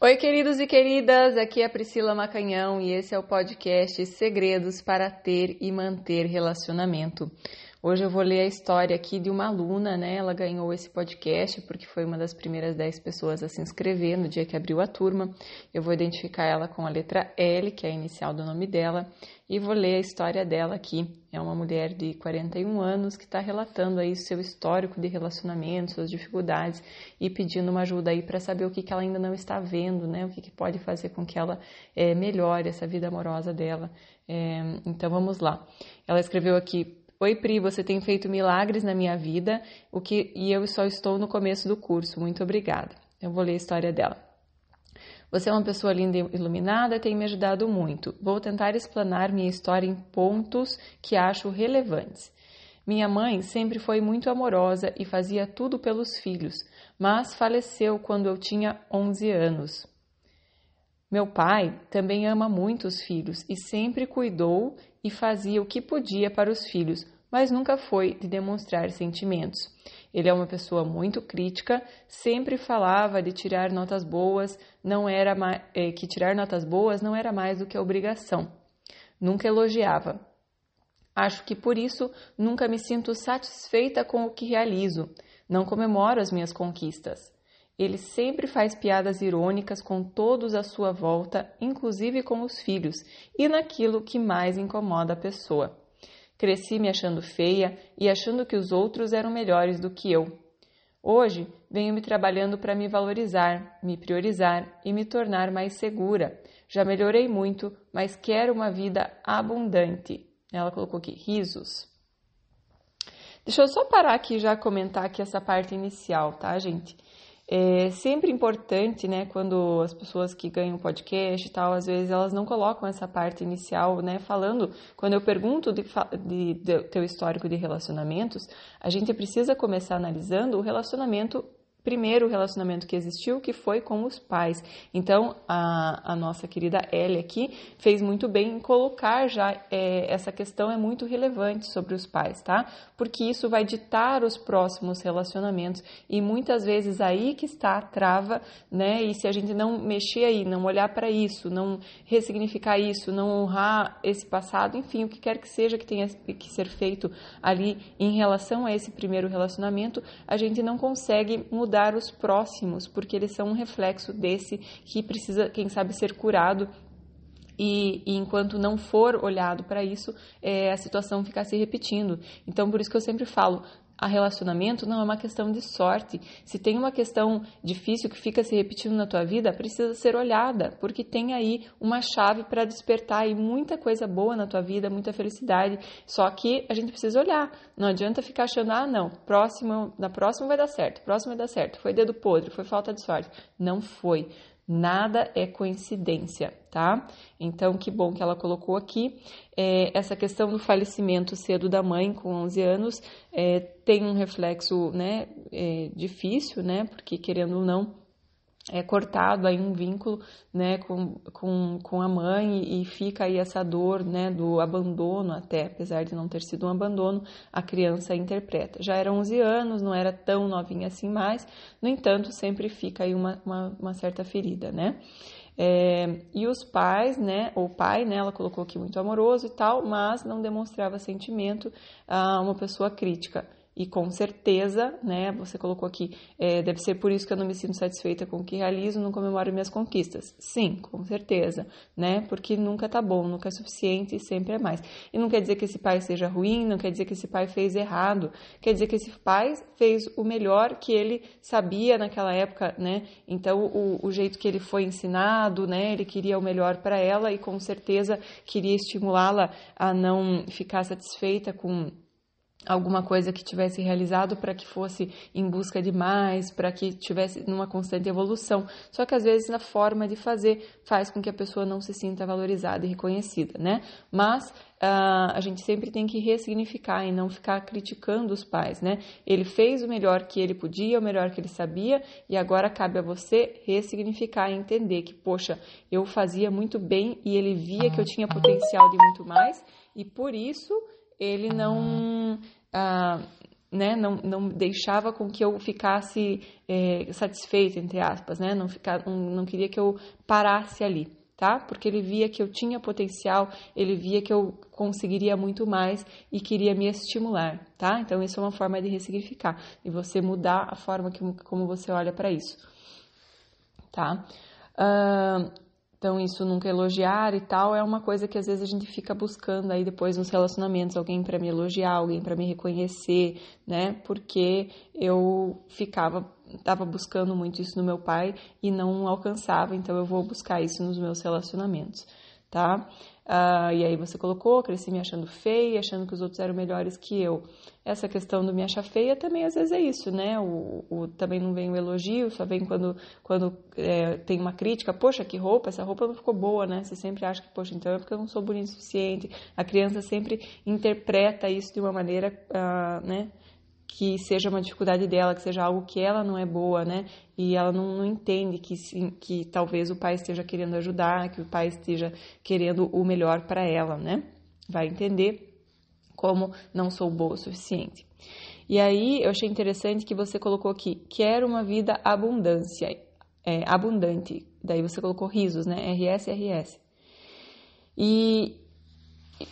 Oi, queridos e queridas, aqui é a Priscila Macanhão e esse é o podcast Segredos para Ter e Manter Relacionamento. Hoje eu vou ler a história aqui de uma aluna, né? Ela ganhou esse podcast porque foi uma das primeiras 10 pessoas a se inscrever no dia que abriu a turma. Eu vou identificar ela com a letra L, que é a inicial do nome dela, e vou ler a história dela aqui. É uma mulher de 41 anos que está relatando aí seu histórico de relacionamento, suas dificuldades e pedindo uma ajuda aí para saber o que, que ela ainda não está vendo, né? O que, que pode fazer com que ela é, melhore essa vida amorosa dela. É, então vamos lá. Ela escreveu aqui Oi, Pri, você tem feito milagres na minha vida o que, e eu só estou no começo do curso. Muito obrigada. Eu vou ler a história dela. Você é uma pessoa linda e iluminada e tem me ajudado muito. Vou tentar explanar minha história em pontos que acho relevantes. Minha mãe sempre foi muito amorosa e fazia tudo pelos filhos, mas faleceu quando eu tinha 11 anos. Meu pai também ama muito os filhos e sempre cuidou e fazia o que podia para os filhos, mas nunca foi de demonstrar sentimentos. Ele é uma pessoa muito crítica, sempre falava de tirar notas boas, não era é, que tirar notas boas não era mais do que obrigação. Nunca elogiava. Acho que por isso nunca me sinto satisfeita com o que realizo. Não comemoro as minhas conquistas. Ele sempre faz piadas irônicas com todos à sua volta, inclusive com os filhos, e naquilo que mais incomoda a pessoa. Cresci me achando feia e achando que os outros eram melhores do que eu. Hoje venho me trabalhando para me valorizar, me priorizar e me tornar mais segura. Já melhorei muito, mas quero uma vida abundante. Ela colocou aqui risos. Deixa eu só parar aqui e já comentar aqui essa parte inicial, tá, gente? É sempre importante, né, quando as pessoas que ganham podcast e tal, às vezes elas não colocam essa parte inicial, né, falando, quando eu pergunto de, de, de teu histórico de relacionamentos, a gente precisa começar analisando o relacionamento primeiro relacionamento que existiu, que foi com os pais. Então, a, a nossa querida Ellie aqui fez muito bem em colocar já é, essa questão é muito relevante sobre os pais, tá? Porque isso vai ditar os próximos relacionamentos e muitas vezes aí que está a trava, né? E se a gente não mexer aí, não olhar para isso, não ressignificar isso, não honrar esse passado, enfim, o que quer que seja que tenha que ser feito ali em relação a esse primeiro relacionamento, a gente não consegue mudar ajudar os próximos, porque eles são um reflexo desse que precisa, quem sabe, ser curado e, e, enquanto não for olhado para isso, é, a situação ficar se repetindo. Então, por isso que eu sempre falo, a relacionamento não é uma questão de sorte. Se tem uma questão difícil que fica se repetindo na tua vida, precisa ser olhada, porque tem aí uma chave para despertar aí muita coisa boa na tua vida, muita felicidade. Só que a gente precisa olhar. Não adianta ficar achando, ah, não, próximo, na próxima vai dar certo, próximo vai dar certo. Foi dedo podre, foi falta de sorte. Não foi. Nada é coincidência, tá? Então, que bom que ela colocou aqui. É, essa questão do falecimento cedo da mãe, com 11 anos, é, tem um reflexo né, é, difícil, né? Porque, querendo ou não, é cortado aí um vínculo né, com, com, com a mãe e fica aí essa dor né, do abandono até, apesar de não ter sido um abandono, a criança interpreta. Já era 11 anos, não era tão novinha assim mais, no entanto, sempre fica aí uma, uma, uma certa ferida, né? É, e os pais, né, ou pai, né, ela colocou aqui muito amoroso e tal, mas não demonstrava sentimento a uma pessoa crítica e com certeza, né, você colocou aqui, é, deve ser por isso que eu não me sinto satisfeita com o que realizo, não comemoro minhas conquistas. Sim, com certeza, né, porque nunca tá bom, nunca é suficiente e sempre é mais. E não quer dizer que esse pai seja ruim, não quer dizer que esse pai fez errado, quer dizer que esse pai fez o melhor que ele sabia naquela época, né, então o, o jeito que ele foi ensinado, né, ele queria o melhor para ela e com certeza queria estimulá-la a não ficar satisfeita com alguma coisa que tivesse realizado para que fosse em busca de mais, para que tivesse numa constante evolução. Só que às vezes a forma de fazer faz com que a pessoa não se sinta valorizada e reconhecida, né? Mas uh, a gente sempre tem que ressignificar e não ficar criticando os pais, né? Ele fez o melhor que ele podia, o melhor que ele sabia, e agora cabe a você ressignificar e entender que, poxa, eu fazia muito bem e ele via que eu tinha potencial de muito mais, e por isso ele não. Ah, né, não, não deixava com que eu ficasse é, satisfeita, entre aspas, né, não, ficar, não, queria que eu parasse ali, tá? Porque ele via que eu tinha potencial, ele via que eu conseguiria muito mais e queria me estimular, tá? Então, isso é uma forma de ressignificar e você mudar a forma que, como você olha para isso, tá? Uh, então, isso nunca elogiar e tal é uma coisa que às vezes a gente fica buscando aí depois nos relacionamentos, alguém para me elogiar, alguém para me reconhecer, né? Porque eu ficava, estava buscando muito isso no meu pai e não alcançava, então eu vou buscar isso nos meus relacionamentos, tá? Uh, e aí você colocou, cresci me achando feia, achando que os outros eram melhores que eu. Essa questão do me achar feia também às vezes é isso, né? O, o também não vem o elogio, só vem quando, quando é, tem uma crítica. Poxa, que roupa, essa roupa não ficou boa, né? Você sempre acha que, poxa, então é porque eu não sou bonito o suficiente. A criança sempre interpreta isso de uma maneira, uh, né? Que seja uma dificuldade dela, que seja algo que ela não é boa, né? E ela não, não entende que, que talvez o pai esteja querendo ajudar, que o pai esteja querendo o melhor para ela, né? Vai entender como não sou boa o suficiente. E aí eu achei interessante que você colocou aqui, quero uma vida abundância, é, abundante. Daí você colocou risos, né? RS, RS. E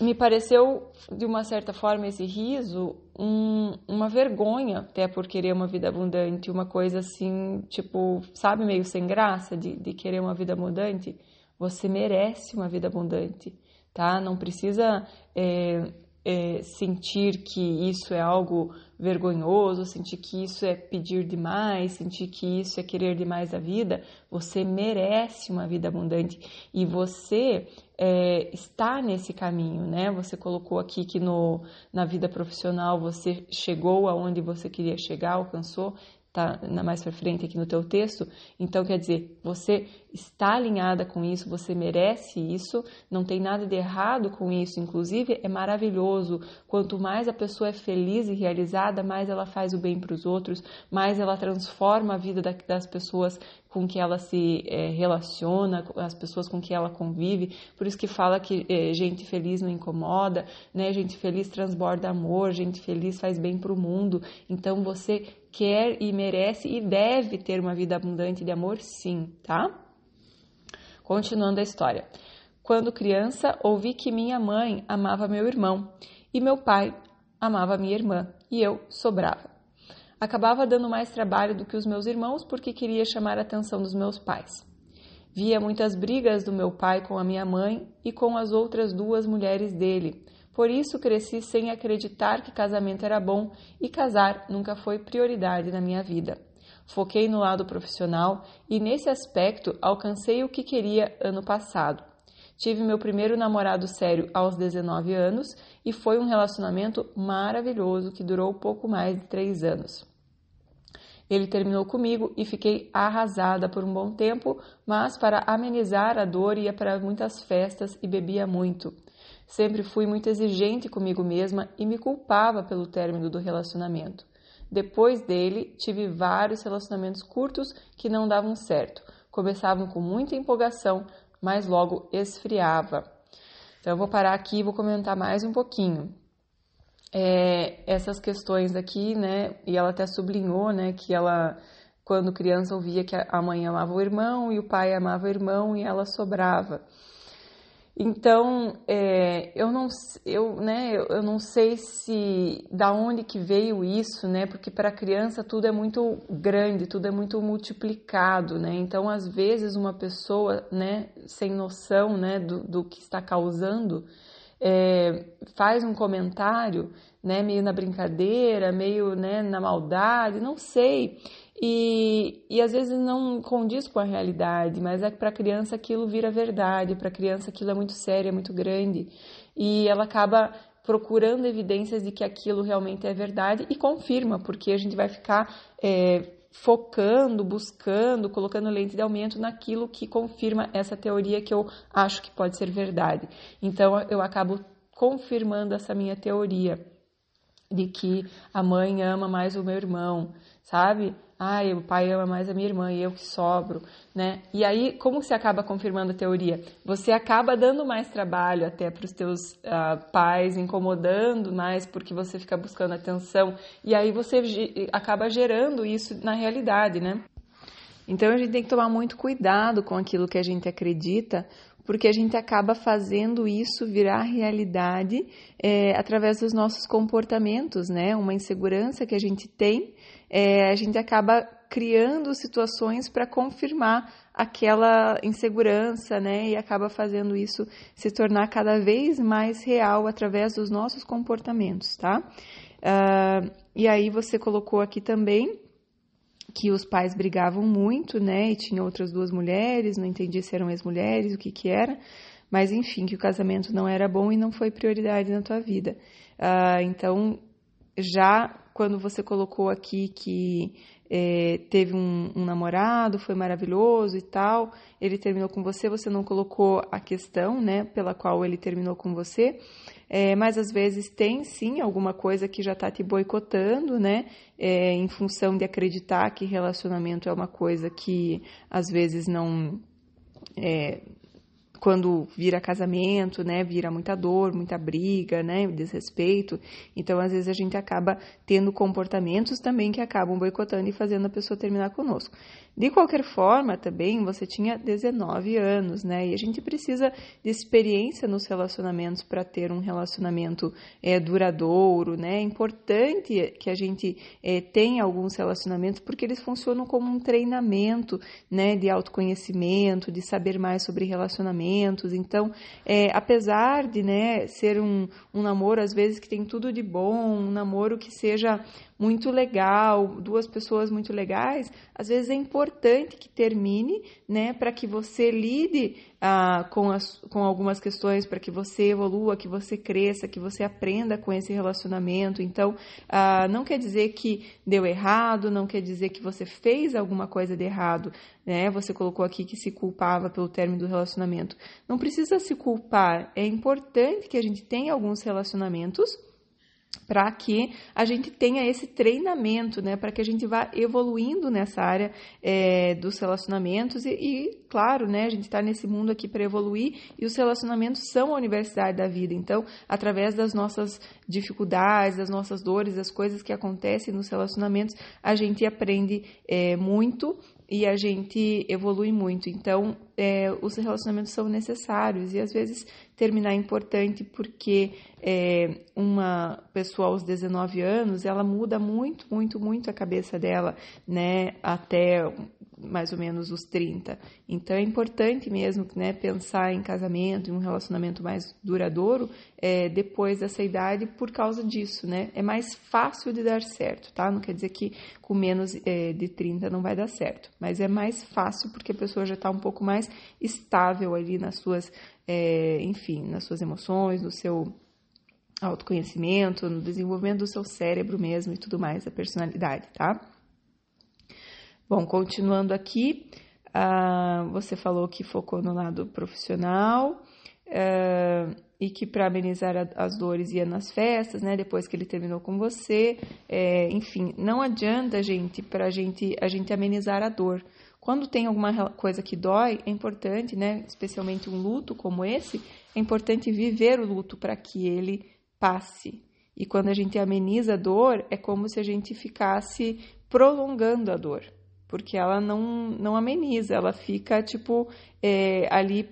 me pareceu, de uma certa forma, esse riso um, uma vergonha, até por querer uma vida abundante, uma coisa assim, tipo, sabe, meio sem graça de, de querer uma vida abundante. Você merece uma vida abundante, tá? Não precisa é, é, sentir que isso é algo vergonhoso, sentir que isso é pedir demais, sentir que isso é querer demais a vida, você merece uma vida abundante e você é, está nesse caminho, né? Você colocou aqui que no, na vida profissional você chegou aonde você queria chegar, alcançou, tá na mais para frente aqui no teu texto. Então quer dizer, você está alinhada com isso, você merece isso, não tem nada de errado com isso, inclusive é maravilhoso. Quanto mais a pessoa é feliz e realizada, mais ela faz o bem para os outros, mais ela transforma a vida das pessoas com que ela se é, relaciona, as pessoas com que ela convive. Por isso que fala que é, gente feliz não incomoda, né? Gente feliz transborda amor, gente feliz faz bem para o mundo. Então você quer e merece e deve ter uma vida abundante de amor, sim, tá? Continuando a história. Quando criança, ouvi que minha mãe amava meu irmão e meu pai amava minha irmã e eu sobrava. Acabava dando mais trabalho do que os meus irmãos porque queria chamar a atenção dos meus pais. Via muitas brigas do meu pai com a minha mãe e com as outras duas mulheres dele. Por isso cresci sem acreditar que casamento era bom e casar nunca foi prioridade na minha vida. Foquei no lado profissional e, nesse aspecto, alcancei o que queria ano passado. Tive meu primeiro namorado sério aos 19 anos e foi um relacionamento maravilhoso que durou pouco mais de três anos. Ele terminou comigo e fiquei arrasada por um bom tempo, mas para amenizar a dor ia para muitas festas e bebia muito. Sempre fui muito exigente comigo mesma e me culpava pelo término do relacionamento. Depois dele, tive vários relacionamentos curtos que não davam certo. Começavam com muita empolgação, mas logo esfriava. Então, eu vou parar aqui e vou comentar mais um pouquinho. É, essas questões aqui, né? E ela até sublinhou, né, que ela, quando criança, ouvia que a mãe amava o irmão e o pai amava o irmão e ela sobrava. Então, é, eu, não, eu, né, eu não sei se da onde que veio isso, né? Porque para criança tudo é muito grande, tudo é muito multiplicado, né? Então, às vezes, uma pessoa, né, sem noção, né, do, do que está causando, é, faz um comentário, né, meio na brincadeira, meio, né, na maldade, não sei. E, e às vezes não condiz com a realidade, mas é que para a criança aquilo vira verdade, para a criança aquilo é muito sério, é muito grande, e ela acaba procurando evidências de que aquilo realmente é verdade e confirma, porque a gente vai ficar é, focando, buscando, colocando lente de aumento naquilo que confirma essa teoria que eu acho que pode ser verdade. Então eu acabo confirmando essa minha teoria. De que a mãe ama mais o meu irmão, sabe? Ai, o pai ama mais a minha irmã e eu que sobro, né? E aí, como você acaba confirmando a teoria? Você acaba dando mais trabalho até para os teus uh, pais, incomodando mais porque você fica buscando atenção e aí você acaba gerando isso na realidade, né? Então a gente tem que tomar muito cuidado com aquilo que a gente acredita, porque a gente acaba fazendo isso virar realidade é, através dos nossos comportamentos, né? Uma insegurança que a gente tem, é, a gente acaba criando situações para confirmar aquela insegurança, né? E acaba fazendo isso se tornar cada vez mais real através dos nossos comportamentos, tá? Uh, e aí você colocou aqui também que os pais brigavam muito, né? E tinha outras duas mulheres, não entendi se eram ex-mulheres, o que que era, mas enfim, que o casamento não era bom e não foi prioridade na tua vida. Uh, então, já quando você colocou aqui que é, teve um, um, namorado, foi maravilhoso e tal, ele terminou com você, você não colocou a questão, né, pela qual ele terminou com você, é, mas às vezes tem sim alguma coisa que já está te boicotando, né, é, em função de acreditar que relacionamento é uma coisa que às vezes não é, quando vira casamento, né, vira muita dor, muita briga, né, desrespeito. Então, às vezes a gente acaba tendo comportamentos também que acabam boicotando e fazendo a pessoa terminar conosco. De qualquer forma, também você tinha 19 anos, né? E a gente precisa de experiência nos relacionamentos para ter um relacionamento é, duradouro, né? É importante que a gente é, tenha alguns relacionamentos porque eles funcionam como um treinamento, né? De autoconhecimento, de saber mais sobre relacionamentos. Então, é, apesar de, né, ser um, um namoro às vezes que tem tudo de bom, um namoro que seja muito legal, duas pessoas muito legais, às vezes é importante que termine, né, para que você lide ah, com, as, com algumas questões, para que você evolua, que você cresça, que você aprenda com esse relacionamento. Então, ah, não quer dizer que deu errado, não quer dizer que você fez alguma coisa de errado, né? Você colocou aqui que se culpava pelo término do relacionamento. Não precisa se culpar. É importante que a gente tenha alguns relacionamentos para que a gente tenha esse treinamento, né, para que a gente vá evoluindo nessa área é, dos relacionamentos e, e, claro, né, a gente está nesse mundo aqui para evoluir e os relacionamentos são a universidade da vida. Então, através das nossas dificuldades, das nossas dores, das coisas que acontecem nos relacionamentos, a gente aprende é, muito e a gente evolui muito. Então, é, os relacionamentos são necessários e às vezes terminar é importante porque é, uma pessoa aos 19 anos ela muda muito, muito, muito a cabeça dela, né, até mais ou menos os 30. Então é importante mesmo né, pensar em casamento, em um relacionamento mais duradouro é, depois dessa idade por causa disso, né? É mais fácil de dar certo, tá? Não quer dizer que com menos é, de 30 não vai dar certo, mas é mais fácil porque a pessoa já está um pouco mais estável ali nas suas, é, enfim, nas suas emoções, no seu autoconhecimento, no desenvolvimento do seu cérebro mesmo e tudo mais, a personalidade, tá? Bom, continuando aqui, uh, você falou que focou no lado profissional uh, e que para amenizar a, as dores ia nas festas, né? Depois que ele terminou com você, é, enfim, não adianta, gente, para gente a gente amenizar a dor. Quando tem alguma coisa que dói, é importante, né? Especialmente um luto como esse, é importante viver o luto para que ele passe. E quando a gente ameniza a dor, é como se a gente ficasse prolongando a dor porque ela não, não ameniza, ela fica, tipo, é, ali,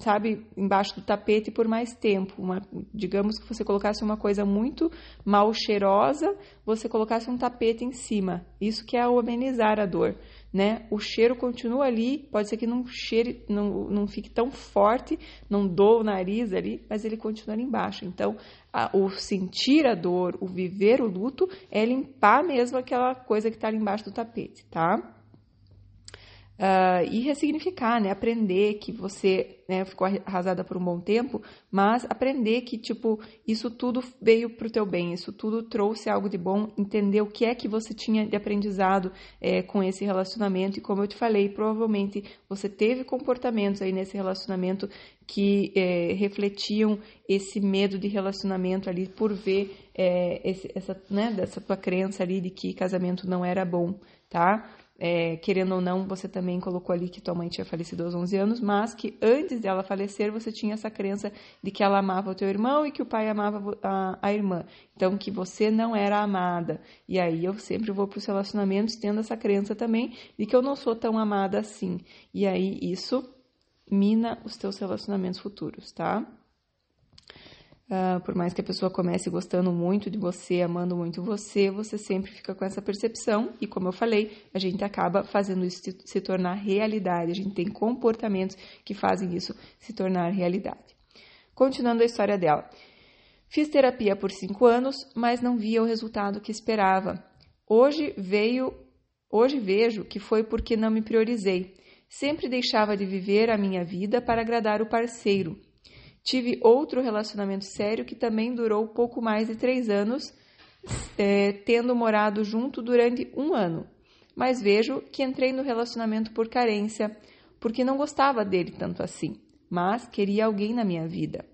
sabe, embaixo do tapete por mais tempo. Uma, digamos que você colocasse uma coisa muito mal cheirosa, você colocasse um tapete em cima. Isso que é o amenizar a dor. Né? O cheiro continua ali, pode ser que não cheire, não, não fique tão forte, não doa o nariz ali, mas ele continua ali embaixo. Então, a, o sentir a dor, o viver o luto, é limpar mesmo aquela coisa que está ali embaixo do tapete, tá? Uh, e ressignificar, né? Aprender que você né, ficou arrasada por um bom tempo, mas aprender que, tipo, isso tudo veio para o teu bem, isso tudo trouxe algo de bom, entender o que é que você tinha de aprendizado é, com esse relacionamento, e como eu te falei, provavelmente você teve comportamentos aí nesse relacionamento que é, refletiam esse medo de relacionamento ali por ver é, esse, essa, né, dessa tua crença ali de que casamento não era bom, tá? É, querendo ou não, você também colocou ali que tua mãe tinha falecido aos 11 anos, mas que antes dela falecer, você tinha essa crença de que ela amava o teu irmão e que o pai amava a, a irmã. Então, que você não era amada. E aí eu sempre vou para os relacionamentos tendo essa crença também de que eu não sou tão amada assim. E aí isso mina os teus relacionamentos futuros, tá? Uh, por mais que a pessoa comece gostando muito de você, amando muito você, você sempre fica com essa percepção e, como eu falei, a gente acaba fazendo isso se tornar realidade. A gente tem comportamentos que fazem isso se tornar realidade. Continuando a história dela. Fiz terapia por cinco anos, mas não via o resultado que esperava. Hoje veio, hoje vejo que foi porque não me priorizei. Sempre deixava de viver a minha vida para agradar o parceiro Tive outro relacionamento sério que também durou pouco mais de três anos, é, tendo morado junto durante um ano. Mas vejo que entrei no relacionamento por carência, porque não gostava dele tanto assim, mas queria alguém na minha vida.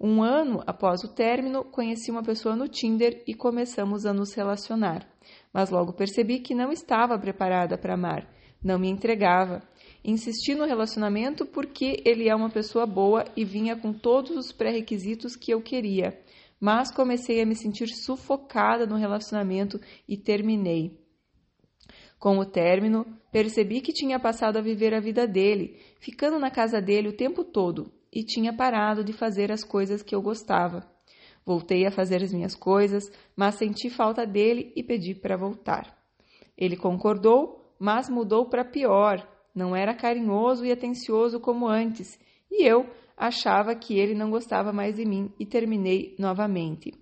Um ano após o término, conheci uma pessoa no Tinder e começamos a nos relacionar. Mas logo percebi que não estava preparada para amar, não me entregava Insisti no relacionamento porque ele é uma pessoa boa e vinha com todos os pré-requisitos que eu queria. Mas comecei a me sentir sufocada no relacionamento e terminei. Com o término, percebi que tinha passado a viver a vida dele, ficando na casa dele o tempo todo, e tinha parado de fazer as coisas que eu gostava. Voltei a fazer as minhas coisas, mas senti falta dele e pedi para voltar. Ele concordou, mas mudou para pior não era carinhoso e atencioso como antes, e eu achava que ele não gostava mais de mim e terminei novamente.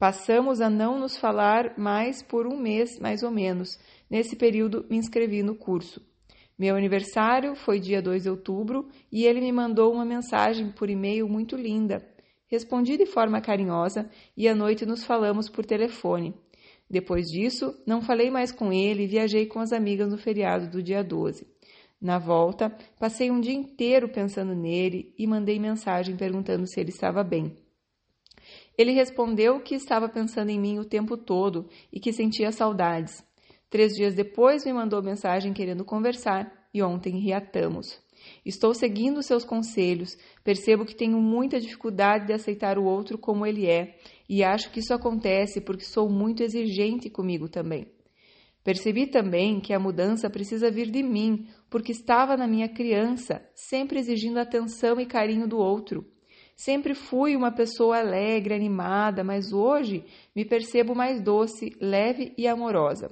Passamos a não nos falar mais por um mês, mais ou menos. Nesse período, me inscrevi no curso. Meu aniversário foi dia 2 de outubro e ele me mandou uma mensagem por e-mail muito linda. Respondi de forma carinhosa e à noite nos falamos por telefone. Depois disso, não falei mais com ele e viajei com as amigas no feriado do dia 12. Na volta, passei um dia inteiro pensando nele e mandei mensagem perguntando se ele estava bem. Ele respondeu que estava pensando em mim o tempo todo e que sentia saudades. Três dias depois, me mandou mensagem querendo conversar e ontem reatamos. Estou seguindo seus conselhos, percebo que tenho muita dificuldade de aceitar o outro como ele é e acho que isso acontece porque sou muito exigente comigo também. Percebi também que a mudança precisa vir de mim, porque estava na minha criança, sempre exigindo atenção e carinho do outro. Sempre fui uma pessoa alegre, animada, mas hoje me percebo mais doce, leve e amorosa.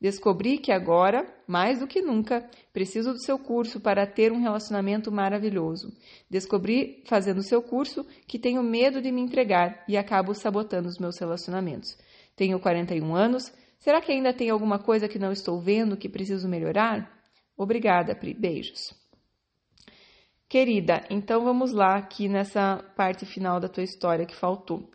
Descobri que agora, mais do que nunca, preciso do seu curso para ter um relacionamento maravilhoso. Descobri, fazendo o seu curso, que tenho medo de me entregar e acabo sabotando os meus relacionamentos. Tenho 41 anos, Será que ainda tem alguma coisa que não estou vendo que preciso melhorar? Obrigada, Pri. Beijos. Querida, então vamos lá aqui nessa parte final da tua história que faltou.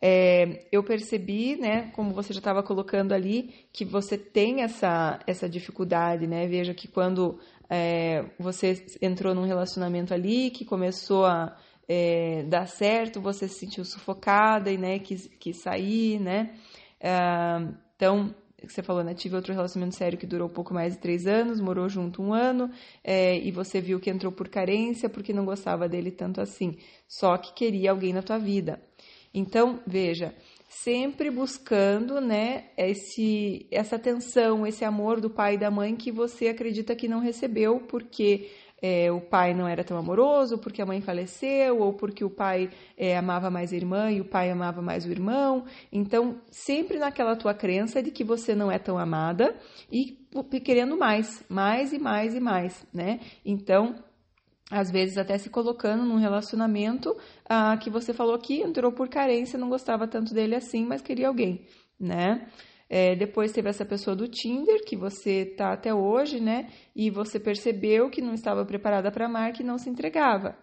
É, eu percebi, né, como você já estava colocando ali, que você tem essa, essa dificuldade, né? Veja que quando é, você entrou num relacionamento ali, que começou a é, dar certo, você se sentiu sufocada e, né, quis, quis sair, né? É, então, você falou, né? Tive outro relacionamento sério que durou pouco mais de três anos, morou junto um ano, é, e você viu que entrou por carência porque não gostava dele tanto assim, só que queria alguém na tua vida. Então, veja, sempre buscando, né, esse, essa atenção, esse amor do pai e da mãe que você acredita que não recebeu porque é, o pai não era tão amoroso, porque a mãe faleceu, ou porque o pai é, amava mais a irmã e o pai amava mais o irmão. Então, sempre naquela tua crença de que você não é tão amada e querendo mais, mais e mais e mais, né? Então, às vezes até se colocando num relacionamento ah, que você falou que entrou por carência, não gostava tanto dele assim, mas queria alguém, né? É, depois teve essa pessoa do Tinder, que você tá até hoje, né? E você percebeu que não estava preparada para amar, que não se entregava,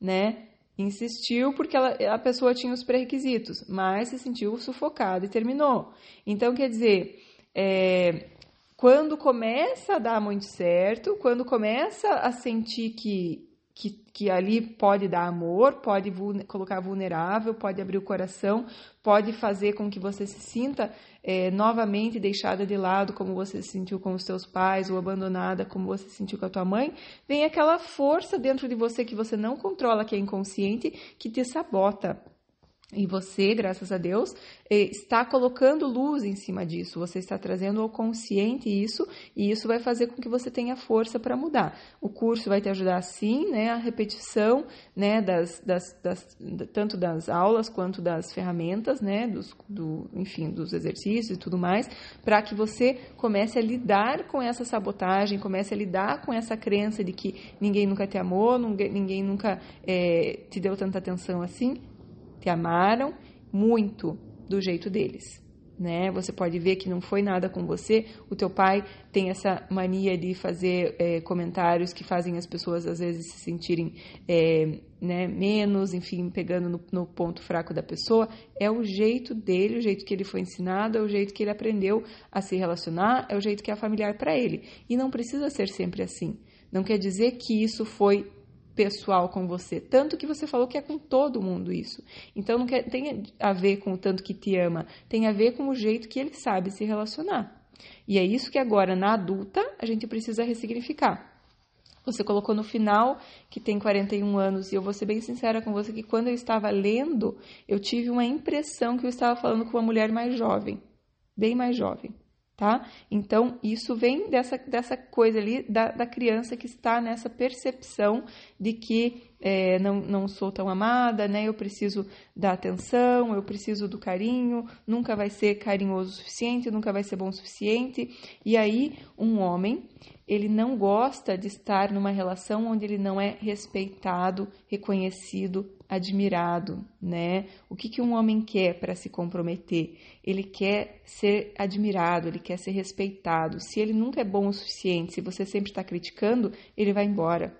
né? Insistiu porque ela, a pessoa tinha os pré-requisitos, mas se sentiu sufocada e terminou. Então, quer dizer, é, quando começa a dar muito certo, quando começa a sentir que que, que ali pode dar amor, pode colocar vulnerável, pode abrir o coração, pode fazer com que você se sinta é, novamente deixada de lado, como você se sentiu com os seus pais, ou abandonada, como você se sentiu com a tua mãe, vem aquela força dentro de você que você não controla, que é inconsciente, que te sabota. E você, graças a Deus, eh, está colocando luz em cima disso, você está trazendo ao consciente isso, e isso vai fazer com que você tenha força para mudar. O curso vai te ajudar sim, né, a repetição, né, das, das, das, tanto das aulas quanto das ferramentas, né, dos, do, enfim, dos exercícios e tudo mais, para que você comece a lidar com essa sabotagem, comece a lidar com essa crença de que ninguém nunca te amou, ninguém nunca é, te deu tanta atenção assim, te amaram muito do jeito deles. Né? Você pode ver que não foi nada com você. O teu pai tem essa mania de fazer é, comentários que fazem as pessoas às vezes se sentirem é, né, menos, enfim, pegando no, no, ponto fraco da pessoa. É o jeito dele, o jeito que ele foi ensinado, é o jeito que ele aprendeu a se relacionar, é o jeito que é familiar para ele. E não precisa ser sempre assim. Não quer dizer que isso foi pessoal com você. Tanto que você falou que é com todo mundo isso. Então não tem a ver com o tanto que te ama, tem a ver com o jeito que ele sabe se relacionar. E é isso que agora, na adulta, a gente precisa ressignificar. Você colocou no final que tem 41 anos, e eu vou ser bem sincera com você que quando eu estava lendo, eu tive uma impressão que eu estava falando com uma mulher mais jovem, bem mais jovem tá? Então, isso vem dessa, dessa coisa ali da, da criança que está nessa percepção de que é, não, não sou tão amada, né? Eu preciso da atenção, eu preciso do carinho, nunca vai ser carinhoso o suficiente, nunca vai ser bom o suficiente. E aí, um homem, ele não gosta de estar numa relação onde ele não é respeitado, reconhecido, admirado, né? O que, que um homem quer para se comprometer? Ele quer ser admirado, ele quer ser respeitado. Se ele nunca é bom o suficiente, se você sempre está criticando, ele vai embora,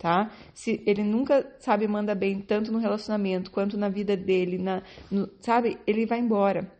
tá? Se ele nunca, sabe, manda bem tanto no relacionamento quanto na vida dele, na, no, sabe, ele vai embora.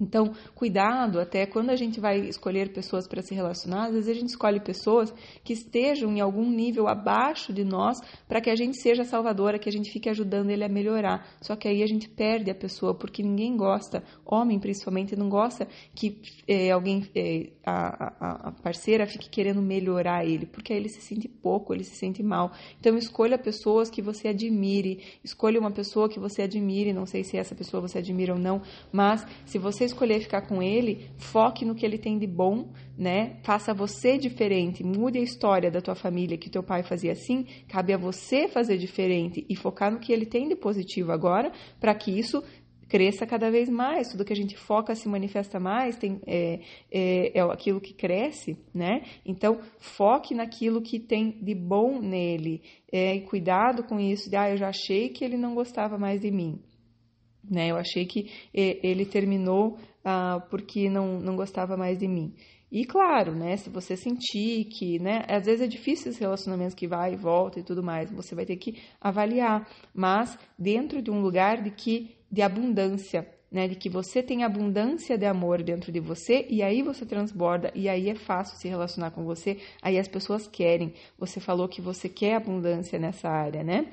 Então, cuidado até quando a gente vai escolher pessoas para se relacionar, às vezes a gente escolhe pessoas que estejam em algum nível abaixo de nós para que a gente seja salvadora, que a gente fique ajudando ele a melhorar. Só que aí a gente perde a pessoa, porque ninguém gosta, homem principalmente, não gosta que é, alguém, é, a, a, a parceira, fique querendo melhorar ele, porque aí ele se sente pouco, ele se sente mal. Então, escolha pessoas que você admire, escolha uma pessoa que você admire, não sei se essa pessoa você admira ou não, mas se você escolher ficar com ele, foque no que ele tem de bom, né? Faça você diferente, mude a história da tua família que teu pai fazia assim, cabe a você fazer diferente e focar no que ele tem de positivo agora, para que isso cresça cada vez mais. Tudo que a gente foca se manifesta mais, tem, é, é, é, aquilo que cresce, né? Então, foque naquilo que tem de bom nele. É, e cuidado com isso de, ah, eu já achei que ele não gostava mais de mim. Né? Eu achei que ele terminou ah, porque não, não gostava mais de mim. E claro, né, se você sentir que, né, às vezes é difícil esses relacionamentos que vai e volta e tudo mais, você vai ter que avaliar, mas dentro de um lugar de que de abundância, né, de que você tem abundância de amor dentro de você e aí você transborda e aí é fácil se relacionar com você, aí as pessoas querem. Você falou que você quer abundância nessa área, né?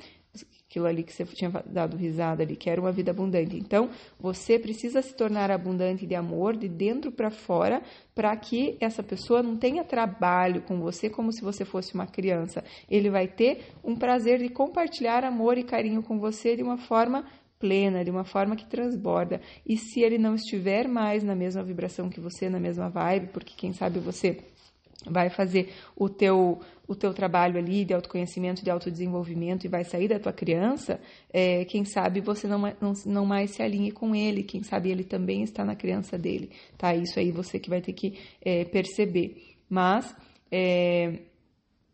Aquilo ali que você tinha dado risada ali, que era uma vida abundante. Então, você precisa se tornar abundante de amor de dentro para fora, para que essa pessoa não tenha trabalho com você como se você fosse uma criança. Ele vai ter um prazer de compartilhar amor e carinho com você de uma forma plena, de uma forma que transborda. E se ele não estiver mais na mesma vibração que você, na mesma vibe, porque quem sabe você vai fazer o teu o teu trabalho ali de autoconhecimento, de autodesenvolvimento e vai sair da tua criança, é, quem sabe você não, não, não mais se alinhe com ele, quem sabe ele também está na criança dele, tá? Isso aí você que vai ter que é, perceber. Mas é,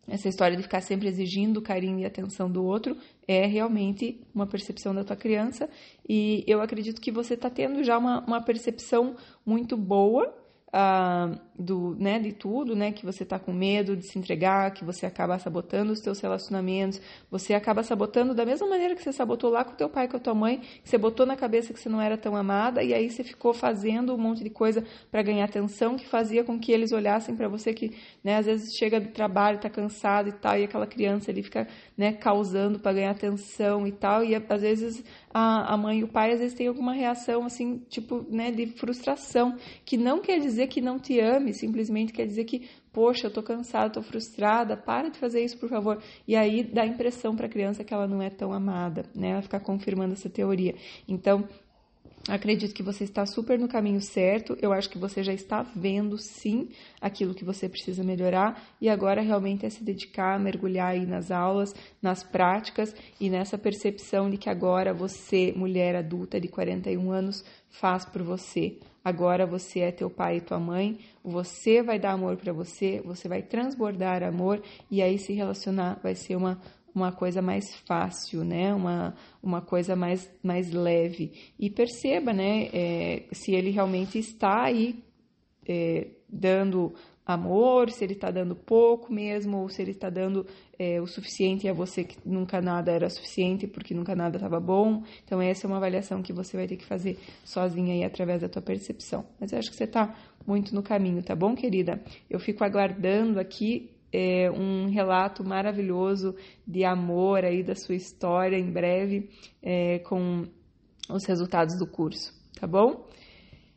essa história de ficar sempre exigindo carinho e atenção do outro é realmente uma percepção da tua criança e eu acredito que você está tendo já uma, uma percepção muito boa uh, do, né, de tudo, né, que você está com medo de se entregar, que você acaba sabotando os seus relacionamentos, você acaba sabotando da mesma maneira que você sabotou lá com teu pai, com a tua mãe, que você botou na cabeça que você não era tão amada e aí você ficou fazendo um monte de coisa para ganhar atenção que fazia com que eles olhassem para você que, né, às vezes chega do trabalho, está cansado e tal, e aquela criança ali fica, né, causando para ganhar atenção e tal, e às vezes a, a mãe e o pai às vezes têm alguma reação assim, tipo, né, de frustração, que não quer dizer que não te ame, simplesmente quer dizer que, poxa, eu tô cansada, tô frustrada, para de fazer isso, por favor. E aí dá a impressão para a criança que ela não é tão amada, né? Ela fica confirmando essa teoria. Então, Acredito que você está super no caminho certo. Eu acho que você já está vendo sim aquilo que você precisa melhorar e agora realmente é se dedicar, mergulhar aí nas aulas, nas práticas e nessa percepção de que agora você, mulher adulta de 41 anos, faz por você. Agora você é teu pai e tua mãe, você vai dar amor para você, você vai transbordar amor e aí se relacionar vai ser uma uma coisa mais fácil, né? Uma, uma coisa mais, mais leve. E perceba, né? É, se ele realmente está aí é, dando amor, se ele está dando pouco mesmo, ou se ele está dando é, o suficiente a você que nunca nada era suficiente porque nunca nada estava bom. Então essa é uma avaliação que você vai ter que fazer sozinha aí através da tua percepção. Mas eu acho que você está muito no caminho, tá bom, querida? Eu fico aguardando aqui é, um relato maravilhoso de amor aí da sua história em breve é, com os resultados do curso, tá bom?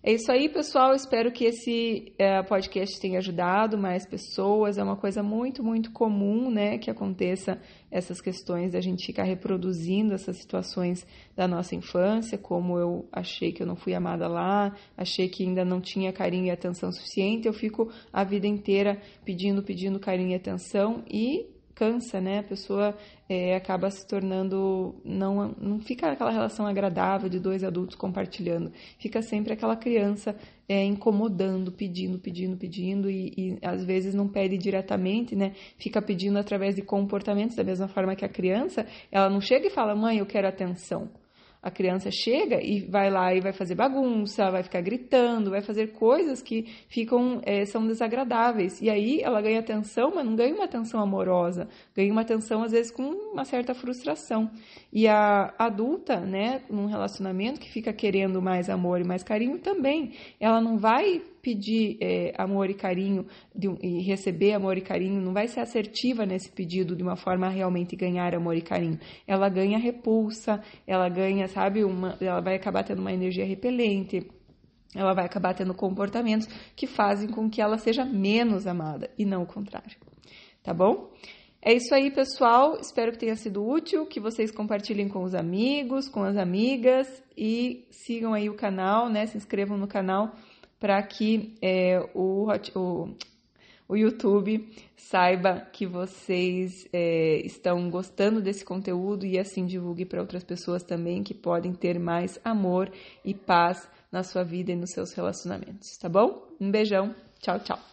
É isso aí, pessoal. Espero que esse é, podcast tenha ajudado mais pessoas. É uma coisa muito, muito comum, né, que aconteça essas questões da gente ficar reproduzindo essas situações da nossa infância, como eu achei que eu não fui amada lá, achei que ainda não tinha carinho e atenção suficiente. Eu fico a vida inteira pedindo, pedindo carinho e atenção e cansa, né? A pessoa é, acaba se tornando. Não, não fica aquela relação agradável de dois adultos compartilhando. Fica sempre aquela criança é, incomodando, pedindo, pedindo, pedindo, e, e, às vezes não pede diretamente, né? Fica pedindo através de comportamentos, da mesma forma que a criança, ela não chega e fala, mãe, eu quero atenção a criança chega e vai lá e vai fazer bagunça, vai ficar gritando, vai fazer coisas que ficam é, são desagradáveis. E aí ela ganha atenção, mas não ganha uma atenção amorosa, ganha uma atenção às vezes com uma certa frustração. E a adulta, né, num relacionamento que fica querendo mais amor e mais carinho também, ela não vai pedir é, amor e carinho de, e receber amor e carinho, não vai ser assertiva nesse pedido de uma forma a realmente ganhar amor e carinho. Ela ganha repulsa, ela ganha, sabe, uma, ela vai acabar tendo uma energia repelente. Ela vai acabar tendo comportamentos que fazem com que ela seja menos amada e não o contrário. Tá bom? É isso aí, pessoal. Espero que tenha sido útil, que vocês compartilhem com os amigos, com as amigas e sigam aí o canal, né? Se inscrevam no canal para que é, o, o, o YouTube saiba que vocês é, estão gostando desse conteúdo e assim divulgue para outras pessoas também que podem ter mais amor e paz na sua vida e nos seus relacionamentos, tá bom? Um beijão, tchau, tchau.